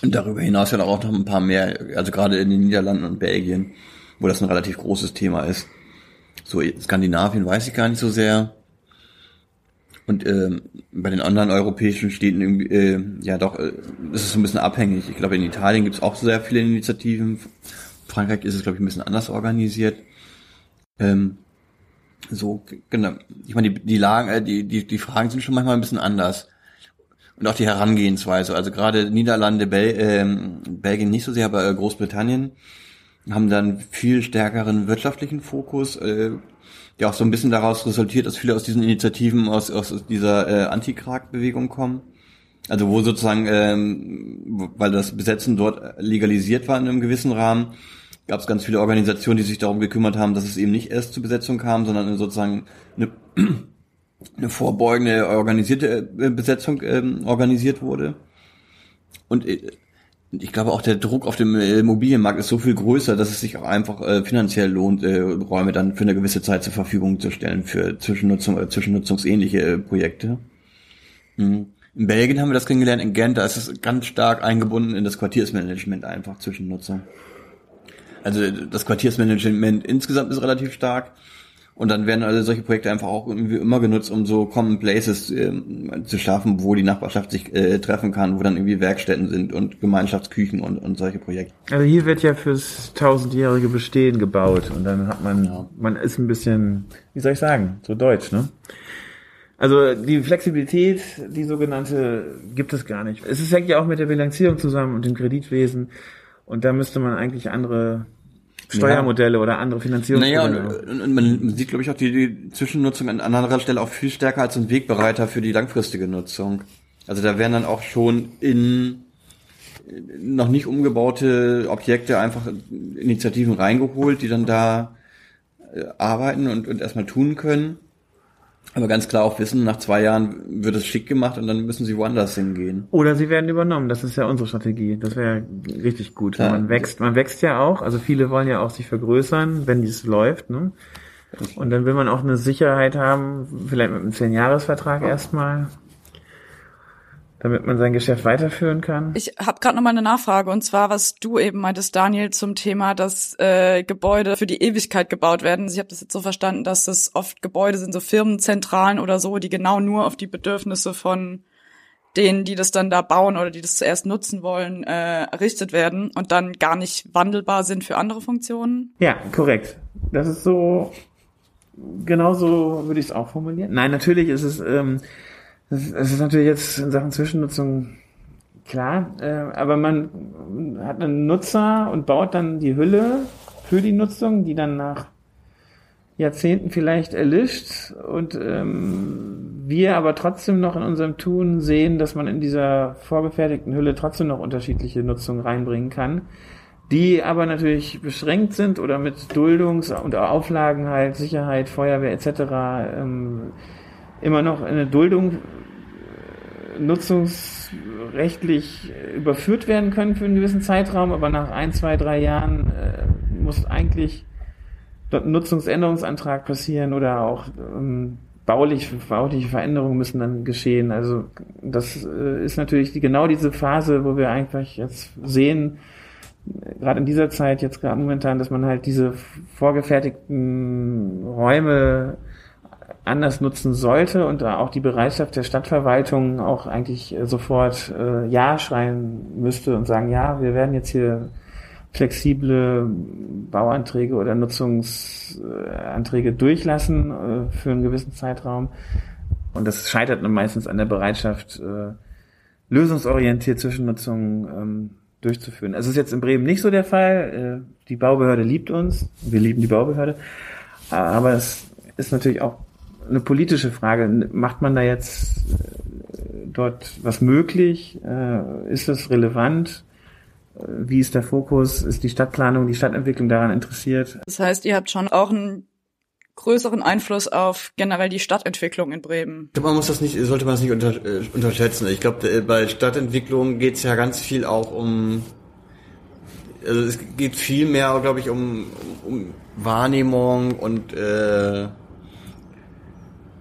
Und darüber hinaus ja auch noch ein paar mehr, also gerade in den Niederlanden und Belgien, wo das ein relativ großes Thema ist. So Skandinavien weiß ich gar nicht so sehr. Und ähm, bei den anderen europäischen Städten irgendwie, äh, ja doch, äh, ist es ein bisschen abhängig. Ich glaube, in Italien gibt es auch sehr viele Initiativen. Frankreich ist es, glaube ich, ein bisschen anders organisiert. Ähm, so, genau. Ich meine, die, die Lagen, äh, die, die, die Fragen sind schon manchmal ein bisschen anders. Und auch die Herangehensweise. Also gerade Niederlande, Bel ähm, Belgien nicht so sehr, aber äh, Großbritannien haben dann viel stärkeren wirtschaftlichen Fokus, äh, der auch so ein bisschen daraus resultiert, dass viele aus diesen Initiativen aus, aus dieser äh, Anti-Krag-Bewegung kommen. Also wo sozusagen, ähm, weil das Besetzen dort legalisiert war in einem gewissen Rahmen, gab es ganz viele Organisationen, die sich darum gekümmert haben, dass es eben nicht erst zur Besetzung kam, sondern sozusagen eine [CLEARS THROAT] eine vorbeugende organisierte äh, Besetzung ähm, organisiert wurde. Und äh, ich glaube auch der Druck auf dem äh, Immobilienmarkt ist so viel größer, dass es sich auch einfach äh, finanziell lohnt, äh, Räume dann für eine gewisse Zeit zur Verfügung zu stellen für Zwischennutzung oder zwischennutzungsähnliche äh, Projekte. Mhm. In Belgien haben wir das kennengelernt, in Gent, da ist es ganz stark eingebunden in das Quartiersmanagement einfach Zwischennutzung. Also das Quartiersmanagement insgesamt ist relativ stark und dann werden also solche Projekte einfach auch irgendwie immer genutzt, um so Common Places äh, zu schaffen, wo die Nachbarschaft sich äh, treffen kann, wo dann irgendwie Werkstätten sind und Gemeinschaftsküchen und, und solche Projekte. Also hier wird ja fürs tausendjährige Bestehen gebaut und dann hat man, ja. man ist ein bisschen, wie soll ich sagen, so deutsch, ne? Also die Flexibilität, die sogenannte, gibt es gar nicht. Es hängt ja auch mit der Bilanzierung zusammen und dem Kreditwesen. Und da müsste man eigentlich andere Steuermodelle ja. oder andere Finanzierungsmodelle. Naja, und, und man sieht, glaube ich, auch die, die Zwischennutzung an anderer Stelle auch viel stärker als ein Wegbereiter für die langfristige Nutzung. Also da werden dann auch schon in noch nicht umgebaute Objekte einfach Initiativen reingeholt, die dann da äh, arbeiten und, und erstmal tun können aber ganz klar auch wissen, nach zwei Jahren wird es schick gemacht und dann müssen sie woanders hingehen. Oder sie werden übernommen. Das ist ja unsere Strategie. Das wäre richtig gut. Ja. Man wächst, man wächst ja auch. Also viele wollen ja auch sich vergrößern, wenn dies läuft. Ne? Und dann will man auch eine Sicherheit haben, vielleicht mit einem Zehn-Jahres-Vertrag erstmal damit man sein Geschäft weiterführen kann. Ich habe gerade noch mal eine Nachfrage und zwar, was du eben meintest, Daniel, zum Thema, dass äh, Gebäude für die Ewigkeit gebaut werden. Ich habe das jetzt so verstanden, dass das oft Gebäude sind, so Firmenzentralen oder so, die genau nur auf die Bedürfnisse von denen, die das dann da bauen oder die das zuerst nutzen wollen, äh, errichtet werden und dann gar nicht wandelbar sind für andere Funktionen. Ja, korrekt. Das ist so, genauso würde ich es auch formulieren. Nein, natürlich ist es ähm, das, ist natürlich jetzt in Sachen Zwischennutzung klar, äh, aber man hat einen Nutzer und baut dann die Hülle für die Nutzung, die dann nach Jahrzehnten vielleicht erlischt und ähm, wir aber trotzdem noch in unserem Tun sehen, dass man in dieser vorgefertigten Hülle trotzdem noch unterschiedliche Nutzungen reinbringen kann, die aber natürlich beschränkt sind oder mit Duldungs- und Auflagen halt Sicherheit, Feuerwehr etc. Ähm, immer noch eine Duldung äh, nutzungsrechtlich überführt werden können für einen gewissen Zeitraum, aber nach ein, zwei, drei Jahren äh, muss eigentlich dort ein Nutzungsänderungsantrag passieren oder auch ähm, baulich, bauliche Veränderungen müssen dann geschehen. Also das äh, ist natürlich die, genau diese Phase, wo wir eigentlich jetzt sehen, gerade in dieser Zeit jetzt gerade momentan, dass man halt diese vorgefertigten Räume anders nutzen sollte und auch die Bereitschaft der Stadtverwaltung auch eigentlich äh, sofort äh, Ja schreien müsste und sagen, ja, wir werden jetzt hier flexible Bauanträge oder Nutzungsanträge durchlassen äh, für einen gewissen Zeitraum. Und das scheitert dann meistens an der Bereitschaft, äh, lösungsorientiert Zwischennutzung ähm, durchzuführen. Es ist jetzt in Bremen nicht so der Fall. Äh, die Baubehörde liebt uns, wir lieben die Baubehörde, aber es ist natürlich auch eine politische Frage. Macht man da jetzt äh, dort was möglich? Äh, ist das relevant? Äh, wie ist der Fokus? Ist die Stadtplanung, die Stadtentwicklung daran interessiert? Das heißt, ihr habt schon auch einen größeren Einfluss auf generell die Stadtentwicklung in Bremen. Man muss das nicht, sollte man das nicht unter, unterschätzen. Ich glaube, bei Stadtentwicklung geht es ja ganz viel auch um also es geht viel mehr, glaube ich, um, um Wahrnehmung und äh,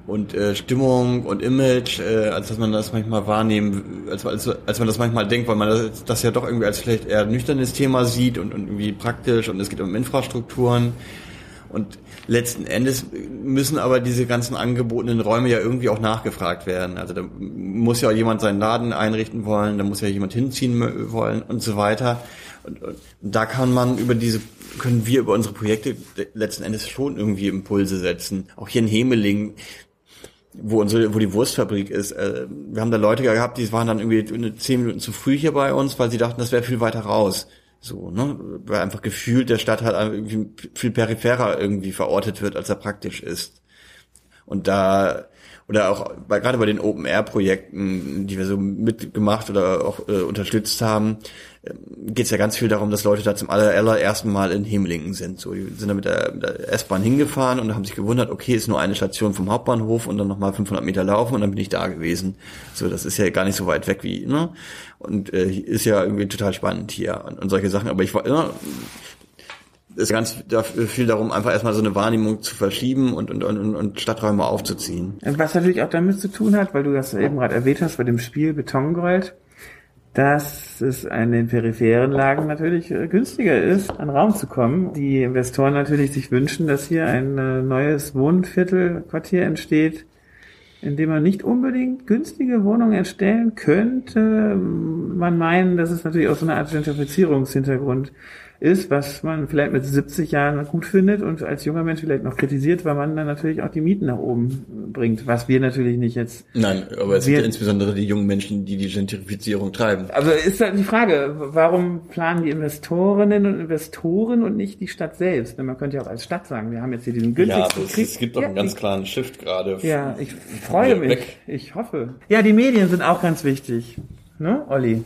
und äh, Stimmung und Image, äh, als dass man das manchmal wahrnehmen, als, als, als man das manchmal denkt, weil man das, das ja doch irgendwie als vielleicht eher nüchternes Thema sieht und, und irgendwie praktisch und es geht um Infrastrukturen. Und letzten Endes müssen aber diese ganzen angebotenen Räume ja irgendwie auch nachgefragt werden. Also da muss ja jemand seinen Laden einrichten wollen, da muss ja jemand hinziehen wollen und so weiter. Und, und da kann man über diese, können wir über unsere Projekte letzten Endes schon irgendwie Impulse setzen. Auch hier in Hemeling, wo unsere, wo die Wurstfabrik ist. Äh, wir haben da Leute gehabt, die waren dann irgendwie zehn Minuten zu früh hier bei uns, weil sie dachten, das wäre viel weiter raus. So, ne? Weil einfach gefühlt der Stadt halt irgendwie viel peripherer irgendwie verortet wird, als er praktisch ist. Und da, oder auch bei, gerade bei den Open-Air-Projekten, die wir so mitgemacht oder auch äh, unterstützt haben, geht es ja ganz viel darum, dass Leute da zum allerersten Mal in Hemlingen sind. So, die sind da mit der, der S-Bahn hingefahren und haben sich gewundert, okay, ist nur eine Station vom Hauptbahnhof und dann nochmal 500 Meter laufen und dann bin ich da gewesen. So, das ist ja gar nicht so weit weg wie, ne? Und äh, ist ja irgendwie total spannend hier und, und solche Sachen. Aber ich war, ne, ist ganz viel darum, einfach erstmal so eine Wahrnehmung zu verschieben und, und, und, und Stadträume aufzuziehen. Was natürlich auch damit zu tun hat, weil du das eben gerade erwähnt hast bei dem Spiel Betongold, dass es in den peripheren Lagen natürlich äh, günstiger ist, an Raum zu kommen. Die Investoren natürlich sich wünschen, dass hier ein äh, neues Wohnviertelquartier entsteht, in dem man nicht unbedingt günstige Wohnungen erstellen könnte. Man meinen, dass es natürlich auch so eine Art Gentrifizierungshintergrund ist, was man vielleicht mit 70 Jahren gut findet und als junger Mensch vielleicht noch kritisiert, weil man dann natürlich auch die Mieten nach oben bringt, was wir natürlich nicht jetzt. Nein, aber es sind ja insbesondere die jungen Menschen, die die Gentrifizierung treiben. Also ist halt die Frage, warum planen die Investorinnen und Investoren und nicht die Stadt selbst? Man könnte ja auch als Stadt sagen, wir haben jetzt hier diesen günstigsten ja, Krieg. Es gibt doch ja, einen ganz klaren Shift gerade. Ja, ich freue mich. Weg. Ich hoffe. Ja, die Medien sind auch ganz wichtig. Ne, Olli?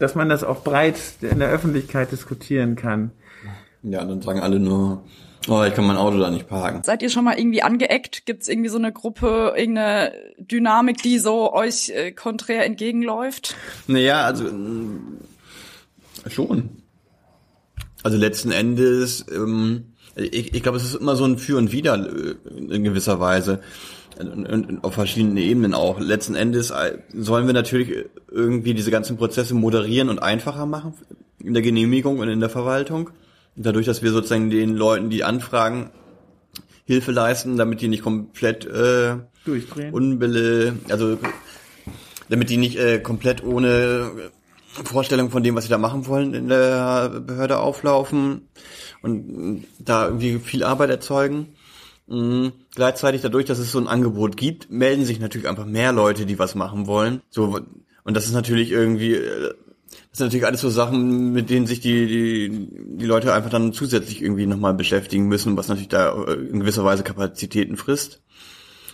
Dass man das auch breit in der Öffentlichkeit diskutieren kann. Ja, dann sagen alle nur, oh, ich kann mein Auto da nicht parken. Seid ihr schon mal irgendwie angeeckt? Gibt es irgendwie so eine Gruppe, irgendeine Dynamik, die so euch äh, konträr entgegenläuft? Naja, also äh, schon. Also letzten Endes, ähm, ich, ich glaube, es ist immer so ein Für und Wider äh, in gewisser Weise und auf verschiedenen Ebenen auch. Letzten Endes äh, sollen wir natürlich irgendwie diese ganzen Prozesse moderieren und einfacher machen in der Genehmigung und in der Verwaltung. Dadurch, dass wir sozusagen den Leuten, die anfragen, Hilfe leisten, damit die nicht komplett äh, durchdrehen. Unbille, also damit die nicht äh, komplett ohne Vorstellung von dem, was sie da machen wollen, in der Behörde auflaufen und da irgendwie viel Arbeit erzeugen. Mhm. Gleichzeitig dadurch, dass es so ein Angebot gibt, melden sich natürlich einfach mehr Leute, die was machen wollen. So und das ist natürlich irgendwie äh, das sind natürlich alles so Sachen, mit denen sich die, die, die Leute einfach dann zusätzlich irgendwie nochmal beschäftigen müssen, was natürlich da äh, in gewisser Weise Kapazitäten frisst.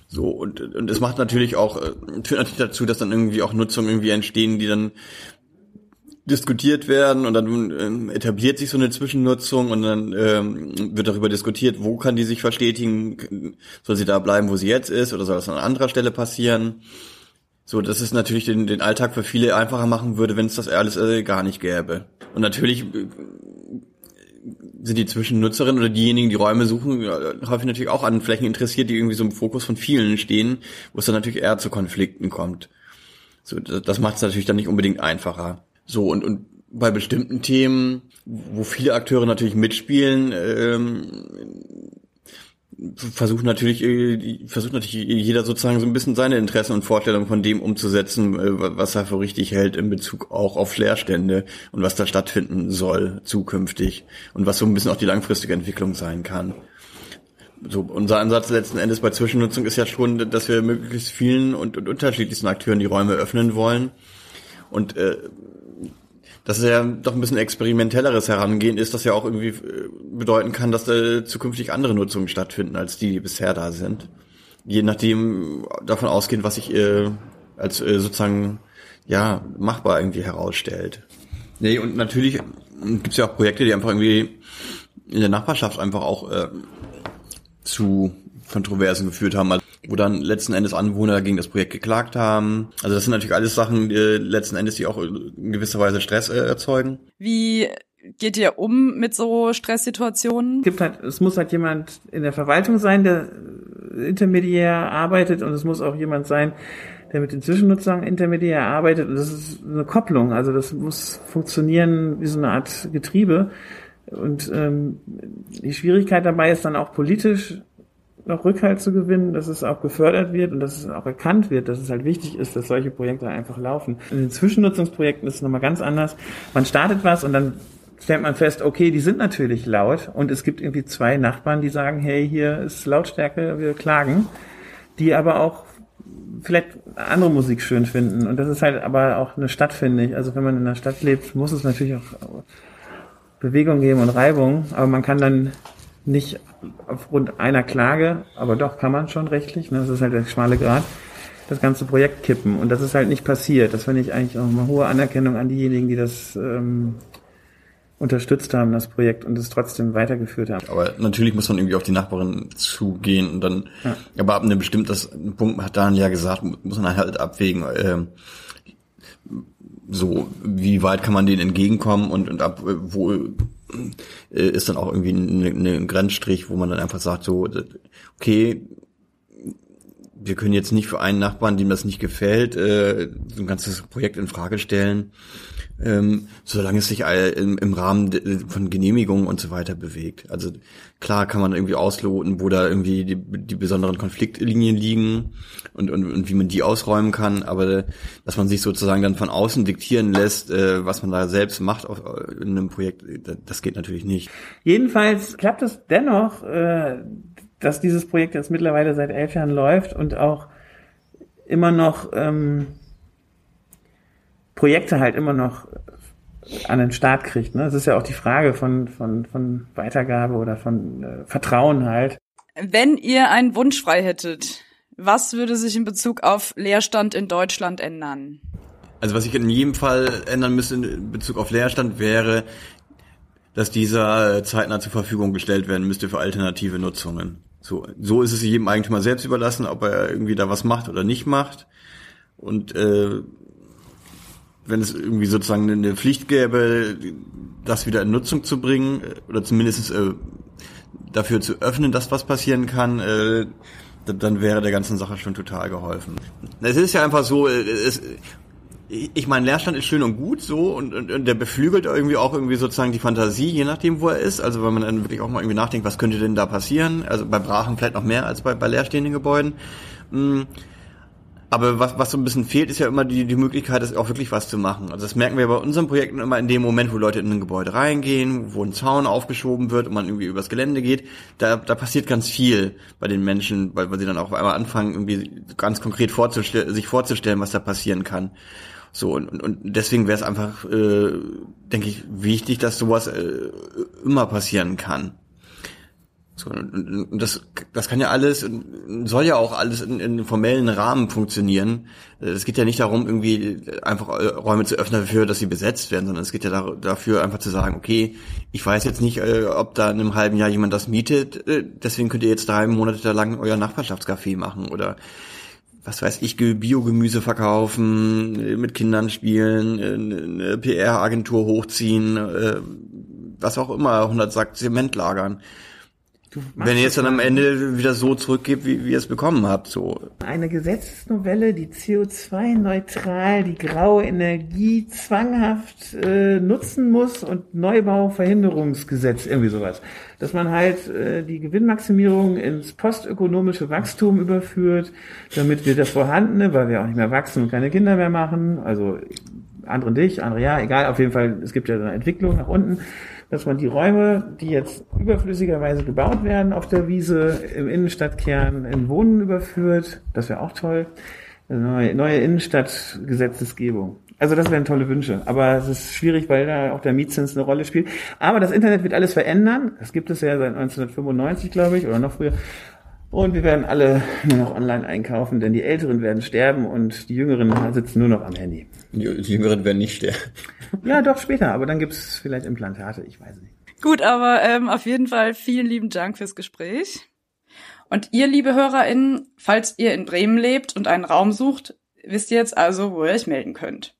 So, und, und es macht natürlich auch, äh, führt natürlich dazu, dass dann irgendwie auch Nutzungen irgendwie entstehen, die dann diskutiert werden und dann ähm, etabliert sich so eine Zwischennutzung und dann ähm, wird darüber diskutiert, wo kann die sich verstetigen, soll sie da bleiben, wo sie jetzt ist oder soll das an anderer Stelle passieren. So, das ist natürlich den, den Alltag für viele einfacher machen würde, wenn es das alles äh, gar nicht gäbe. Und natürlich äh, sind die Zwischennutzerinnen oder diejenigen, die Räume suchen, häufig natürlich auch an Flächen interessiert, die irgendwie so im Fokus von vielen stehen, wo es dann natürlich eher zu Konflikten kommt. So, das macht es natürlich dann nicht unbedingt einfacher. So, und, und bei bestimmten Themen, wo viele Akteure natürlich mitspielen, ähm, versucht natürlich, äh, versucht natürlich jeder sozusagen so ein bisschen seine Interessen und Vorstellungen von dem umzusetzen, äh, was er für richtig hält in Bezug auch auf Leerstände und was da stattfinden soll zukünftig und was so ein bisschen auch die langfristige Entwicklung sein kann. So, unser Ansatz letzten Endes bei Zwischennutzung ist ja schon, dass wir möglichst vielen und, und unterschiedlichsten Akteuren die Räume öffnen wollen. Und äh, dass es ja doch ein bisschen experimentelleres Herangehen ist, das ja auch irgendwie äh, bedeuten kann, dass da zukünftig andere Nutzungen stattfinden, als die, die bisher da sind. Je nachdem davon ausgehend, was sich äh, als äh, sozusagen ja machbar irgendwie herausstellt. Nee, und natürlich gibt's ja auch Projekte, die einfach irgendwie in der Nachbarschaft einfach auch äh, zu Kontroversen geführt haben, also wo dann letzten Endes Anwohner gegen das Projekt geklagt haben. Also das sind natürlich alles Sachen, die letzten Endes, die auch in gewisser Weise Stress äh, erzeugen. Wie geht ihr um mit so Stresssituationen? Es gibt halt, es muss halt jemand in der Verwaltung sein, der intermediär arbeitet und es muss auch jemand sein, der mit den Zwischennutzern intermediär arbeitet. Und das ist eine Kopplung. Also das muss funktionieren wie so eine Art Getriebe. Und ähm, die Schwierigkeit dabei ist dann auch politisch noch Rückhalt zu gewinnen, dass es auch gefördert wird und dass es auch erkannt wird, dass es halt wichtig ist, dass solche Projekte einfach laufen. In den Zwischennutzungsprojekten ist es nochmal ganz anders. Man startet was und dann stellt man fest, okay, die sind natürlich laut und es gibt irgendwie zwei Nachbarn, die sagen, hey, hier ist Lautstärke, wir klagen, die aber auch vielleicht andere Musik schön finden. Und das ist halt aber auch eine Stadt, finde ich. Also wenn man in einer Stadt lebt, muss es natürlich auch Bewegung geben und Reibung, aber man kann dann nicht aufgrund einer Klage, aber doch kann man schon rechtlich, ne, das ist halt der schmale Grad, das ganze Projekt kippen. Und das ist halt nicht passiert. Das finde ich eigentlich auch eine hohe Anerkennung an diejenigen, die das ähm, unterstützt haben, das Projekt, und es trotzdem weitergeführt haben. Aber natürlich muss man irgendwie auf die Nachbarin zugehen und dann, ja. aber ab einem bestimmten Punkt hat Daniel ja gesagt, muss man halt abwägen, äh, so, wie weit kann man denen entgegenkommen und, und ab wo äh, ist dann auch irgendwie ein, ein Grenzstrich, wo man dann einfach sagt, so, okay, wir können jetzt nicht für einen Nachbarn, dem das nicht gefällt, äh, so ein ganzes Projekt in Frage stellen ähm, solange es sich im, im Rahmen von Genehmigungen und so weiter bewegt. Also klar kann man irgendwie ausloten, wo da irgendwie die, die besonderen Konfliktlinien liegen und, und, und wie man die ausräumen kann, aber dass man sich sozusagen dann von außen diktieren lässt, äh, was man da selbst macht auf, in einem Projekt, das geht natürlich nicht. Jedenfalls klappt es dennoch, äh, dass dieses Projekt jetzt mittlerweile seit elf Jahren läuft und auch immer noch ähm, Projekte halt immer noch an den Start kriegt. Ne? Das ist ja auch die Frage von, von, von Weitergabe oder von äh, Vertrauen halt. Wenn ihr einen Wunsch frei hättet, was würde sich in Bezug auf Leerstand in Deutschland ändern? Also was ich in jedem Fall ändern müsste in Bezug auf Leerstand wäre, dass dieser zeitnah zur Verfügung gestellt werden müsste für alternative Nutzungen. So, so ist es jedem Eigentümer selbst überlassen, ob er irgendwie da was macht oder nicht macht. Und äh, wenn es irgendwie sozusagen eine Pflicht gäbe, das wieder in Nutzung zu bringen oder zumindest äh, dafür zu öffnen, dass was passieren kann, äh, dann wäre der ganzen Sache schon total geholfen. Es ist ja einfach so, äh, es, ich meine, Leerstand ist schön und gut so und, und, und der beflügelt irgendwie auch irgendwie sozusagen die Fantasie, je nachdem, wo er ist. Also wenn man dann wirklich auch mal irgendwie nachdenkt, was könnte denn da passieren? Also bei Brachen vielleicht noch mehr als bei, bei leerstehenden Gebäuden. Hm aber was, was so ein bisschen fehlt, ist ja immer die, die Möglichkeit, das auch wirklich was zu machen. Also das merken wir bei unseren Projekten immer in dem Moment, wo Leute in ein Gebäude reingehen, wo ein Zaun aufgeschoben wird und man irgendwie übers Gelände geht. Da, da passiert ganz viel bei den Menschen, weil, weil sie dann auch einmal anfangen, irgendwie ganz konkret vorzustellen, sich vorzustellen, was da passieren kann. So, und, und deswegen wäre es einfach, äh, denke ich, wichtig, dass sowas äh, immer passieren kann. So, und das, das kann ja alles, soll ja auch alles in, in formellen Rahmen funktionieren. Es geht ja nicht darum, irgendwie einfach Räume zu öffnen dafür, dass sie besetzt werden, sondern es geht ja dafür einfach zu sagen, okay, ich weiß jetzt nicht, äh, ob da in einem halben Jahr jemand das mietet, äh, deswegen könnt ihr jetzt drei Monate lang euer Nachbarschaftscafé machen oder was weiß ich, Biogemüse verkaufen, mit Kindern spielen, eine PR-Agentur hochziehen, äh, was auch immer, 100 Sack Zement lagern. Wenn ihr jetzt dann am Ende wieder so zurückgebt, wie, wie ihr es bekommen habt, so. Eine Gesetzesnovelle, die CO2-neutral die graue Energie zwanghaft äh, nutzen muss und Neubauverhinderungsgesetz, irgendwie sowas. Dass man halt äh, die Gewinnmaximierung ins postökonomische Wachstum überführt, damit wir das Vorhandene, weil wir auch nicht mehr wachsen und keine Kinder mehr machen, also andere dich, andere ja, egal, auf jeden Fall, es gibt ja eine Entwicklung nach unten, dass man die Räume, die jetzt überflüssigerweise gebaut werden auf der Wiese, im Innenstadtkern in Wohnen überführt. Das wäre auch toll. Neue, neue Innenstadtgesetzesgebung. Also das wären tolle Wünsche. Aber es ist schwierig, weil da auch der Mietzins eine Rolle spielt. Aber das Internet wird alles verändern. Das gibt es ja seit 1995, glaube ich, oder noch früher. Und wir werden alle nur noch online einkaufen, denn die Älteren werden sterben und die Jüngeren sitzen nur noch am Handy. Die Jüngeren werden nicht sterben. Ja, doch später, aber dann gibt's vielleicht Implantate, ich weiß nicht. Gut, aber ähm, auf jeden Fall vielen lieben Dank fürs Gespräch. Und ihr, liebe HörerInnen, falls ihr in Bremen lebt und einen Raum sucht, wisst ihr jetzt also, wo ihr euch melden könnt.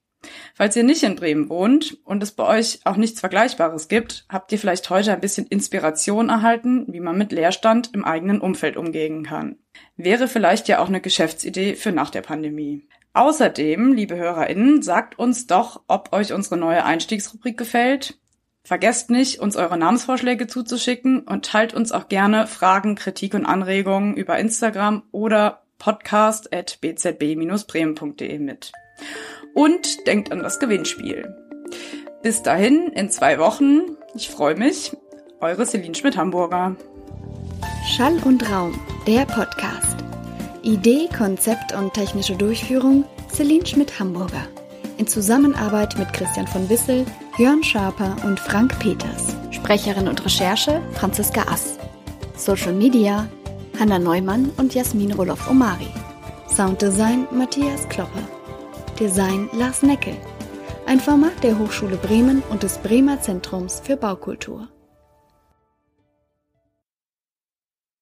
Falls ihr nicht in Bremen wohnt und es bei euch auch nichts Vergleichbares gibt, habt ihr vielleicht heute ein bisschen Inspiration erhalten, wie man mit Leerstand im eigenen Umfeld umgehen kann. Wäre vielleicht ja auch eine Geschäftsidee für nach der Pandemie. Außerdem, liebe HörerInnen, sagt uns doch, ob euch unsere neue Einstiegsrubrik gefällt. Vergesst nicht, uns eure Namensvorschläge zuzuschicken und teilt uns auch gerne Fragen, Kritik und Anregungen über Instagram oder podcast.bzb-bremen.de mit. Und denkt an das Gewinnspiel. Bis dahin, in zwei Wochen. Ich freue mich. Eure Celine Schmidt-Hamburger. Schall und Raum, der Podcast. Idee, Konzept und technische Durchführung Celine Schmidt-Hamburger. In Zusammenarbeit mit Christian von Wissel, Jörn Schaper und Frank Peters. Sprecherin und Recherche Franziska Ass. Social Media Hanna Neumann und Jasmin Roloff-Omari. Sounddesign Matthias Kloppe. Design Lars Neckel. Ein Format der Hochschule Bremen und des Bremer Zentrums für Baukultur.